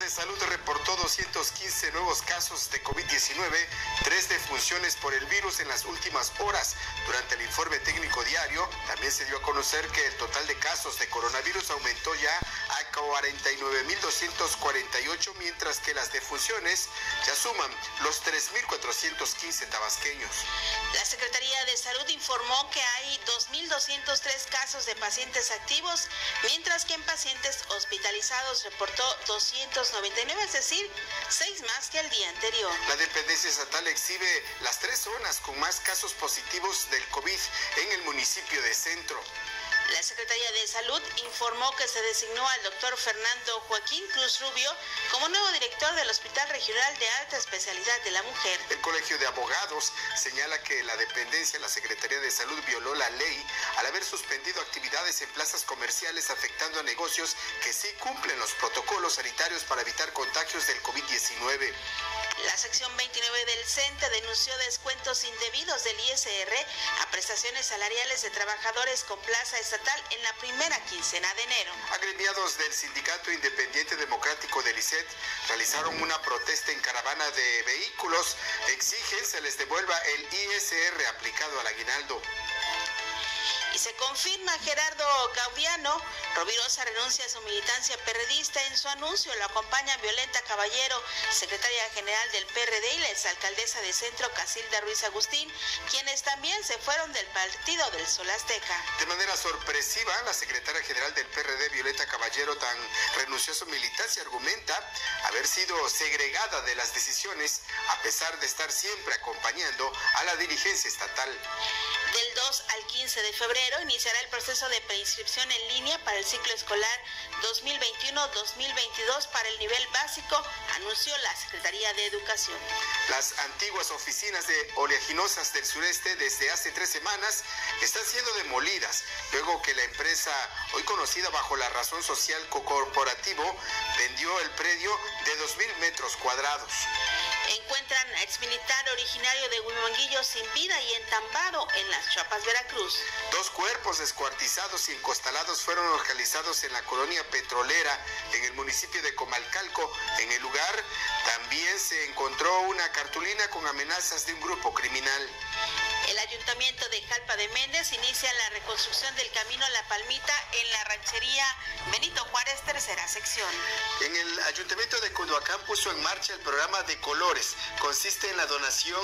de Salud reportó 215 nuevos casos de COVID-19, tres defunciones por el virus en las últimas horas. Durante el informe técnico diario, también se dio a conocer que el total de casos de coronavirus aumentó ya a 49.248, mientras que las defunciones ya suman los 3.415 tabasqueños. Secretaría de Salud informó que hay 2.203 casos de pacientes activos, mientras que en pacientes hospitalizados reportó 200 99, es decir, seis más que el día anterior. La dependencia estatal exhibe las tres zonas con más casos positivos del COVID en el municipio de Centro. La Secretaría de Salud informó que se designó al doctor Fernando Joaquín Cruz Rubio como nuevo director del Hospital Regional de Alta Especialidad de la Mujer. El Colegio de Abogados señala que la dependencia de la Secretaría de Salud violó la ley al haber suspendido actividades en plazas comerciales afectando a negocios que sí cumplen los protocolos sanitarios para evitar contagios del COVID-19. La sección 29 del CENTE denunció descuentos indebidos del ISR a prestaciones salariales de trabajadores con plaza estatal en la primera quincena de enero. Agremiados del Sindicato Independiente Democrático del ICET realizaron una protesta en caravana de vehículos. Exigen se les devuelva el ISR aplicado al aguinaldo. Se confirma Gerardo Gaudiano. Rovirosa renuncia a su militancia perredista. En su anuncio lo acompaña Violeta Caballero, secretaria general del PRD y la exalcaldesa de Centro, Casilda Ruiz Agustín, quienes también se fueron del partido del Sol Azteca. De manera sorpresiva, la secretaria general del PRD, Violeta Caballero, tan renunció a su militancia, argumenta haber sido segregada de las decisiones a pesar de estar siempre acompañando a la dirigencia estatal. Del 2 al 15 de febrero iniciará el proceso de preinscripción en línea para el ciclo escolar 2021-2022 para el nivel básico, anunció la Secretaría de Educación. Las antiguas oficinas de oleaginosas del sureste desde hace tres semanas están siendo demolidas, luego que la empresa, hoy conocida bajo la razón social corporativo, vendió el predio de 2.000 metros cuadrados. Exmilitar originario de Huimanguillo sin vida y entambado en las Chapas, Veracruz. Dos cuerpos descuartizados y encostalados fueron localizados en la colonia petrolera en el municipio de Comalcalco. En el lugar también se encontró una cartulina con amenazas de un grupo criminal. Ayuntamiento de Jalpa de Méndez inicia la reconstrucción del camino La Palmita en la ranchería Benito Juárez, tercera sección. En el ayuntamiento de Cunduacán puso en marcha el programa de colores. Consiste en la donación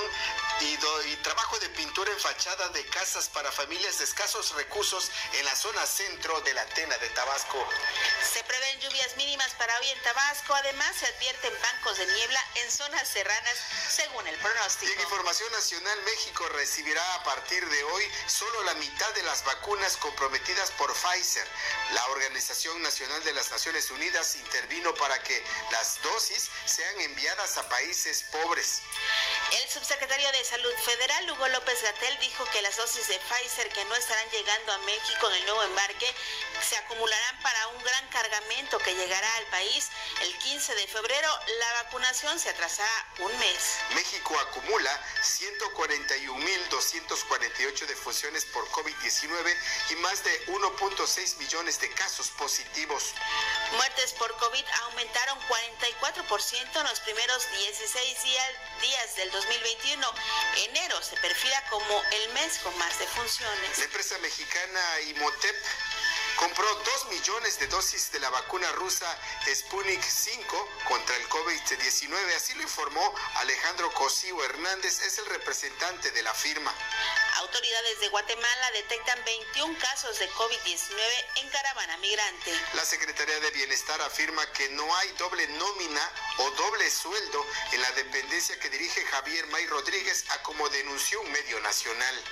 y, do- y trabajo de pintura en fachada de casas para familias de escasos recursos en la zona centro de la Atena de Tabasco. Se prevén lluvias mínimas para hoy en Tabasco. Además, se advierten bancos de niebla en zonas serranas, según el Y en pronóstico. información nacional, México recibirá a partir de hoy solo la mitad de las vacunas comprometidas por Pfizer. La Organización Nacional de las Naciones Unidas intervino para que las dosis sean enviadas a países pobres. El subsecretario de Salud Federal, Hugo López Gatel, dijo que las dosis de Pfizer que no estarán llegando a México en el nuevo embarque se acumularán para un gran cargamento que llegará al país el 15 de febrero. La vacunación se atrasará un mes. México acumula 141.248 defunciones por COVID-19 y más de 1.6 millones de casos positivos. Muertes por COVID aumentaron 44% en los primeros 16 días, días del 2021. Enero se perfila como el mes con más defunciones. La empresa mexicana Imotep compró 2 millones de dosis de la vacuna rusa Sputnik 5 contra el COVID-19. Así lo informó Alejandro Cosío Hernández, es el representante de la firma. Autoridades de Guatemala detectan 21 casos de COVID-19 en caravana migrante. La Secretaría de Bienestar afirma que no hay doble nómina o doble sueldo en la dependencia que dirige Javier May Rodríguez, a como denunció un medio nacional.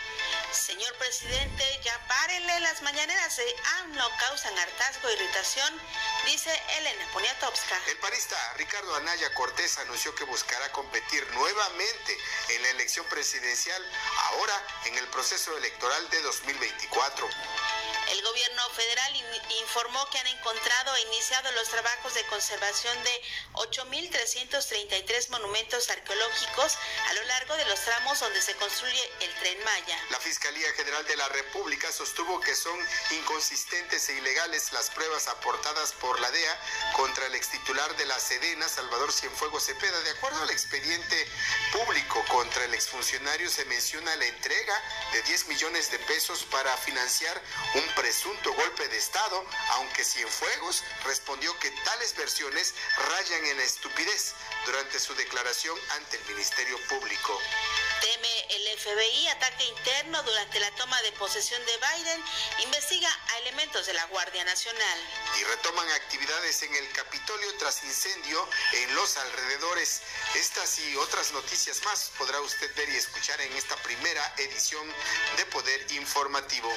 Señor presidente, ya párenle las mañaneras de AMLO causan hartazgo e irritación, dice Elena Poniatowska. El parista Ricardo Anaya Cortés anunció que buscará competir nuevamente en la elección presidencial, ahora en el proceso electoral de 2024. Gobierno federal informó que han encontrado e iniciado los trabajos de conservación de 8.333 monumentos arqueológicos a lo largo de los tramos donde se construye el tren Maya. La Fiscalía General de la República sostuvo que son inconsistentes e ilegales las pruebas aportadas por la DEA contra el extitular de la Sedena, Salvador Cienfuegos Cepeda. De acuerdo al expediente público contra el exfuncionario, se menciona la entrega de 10 millones de pesos para financiar un presunto golpe de Estado, aunque Cienfuegos respondió que tales versiones rayan en la estupidez durante su declaración ante el Ministerio Público. Teme el FBI ataque interno durante la toma de posesión de Biden, investiga a elementos de la Guardia Nacional. Y retoman actividades en el Capitolio tras incendio en los alrededores. Estas y otras noticias más podrá usted ver y escuchar en esta primera edición de Poder Informativo.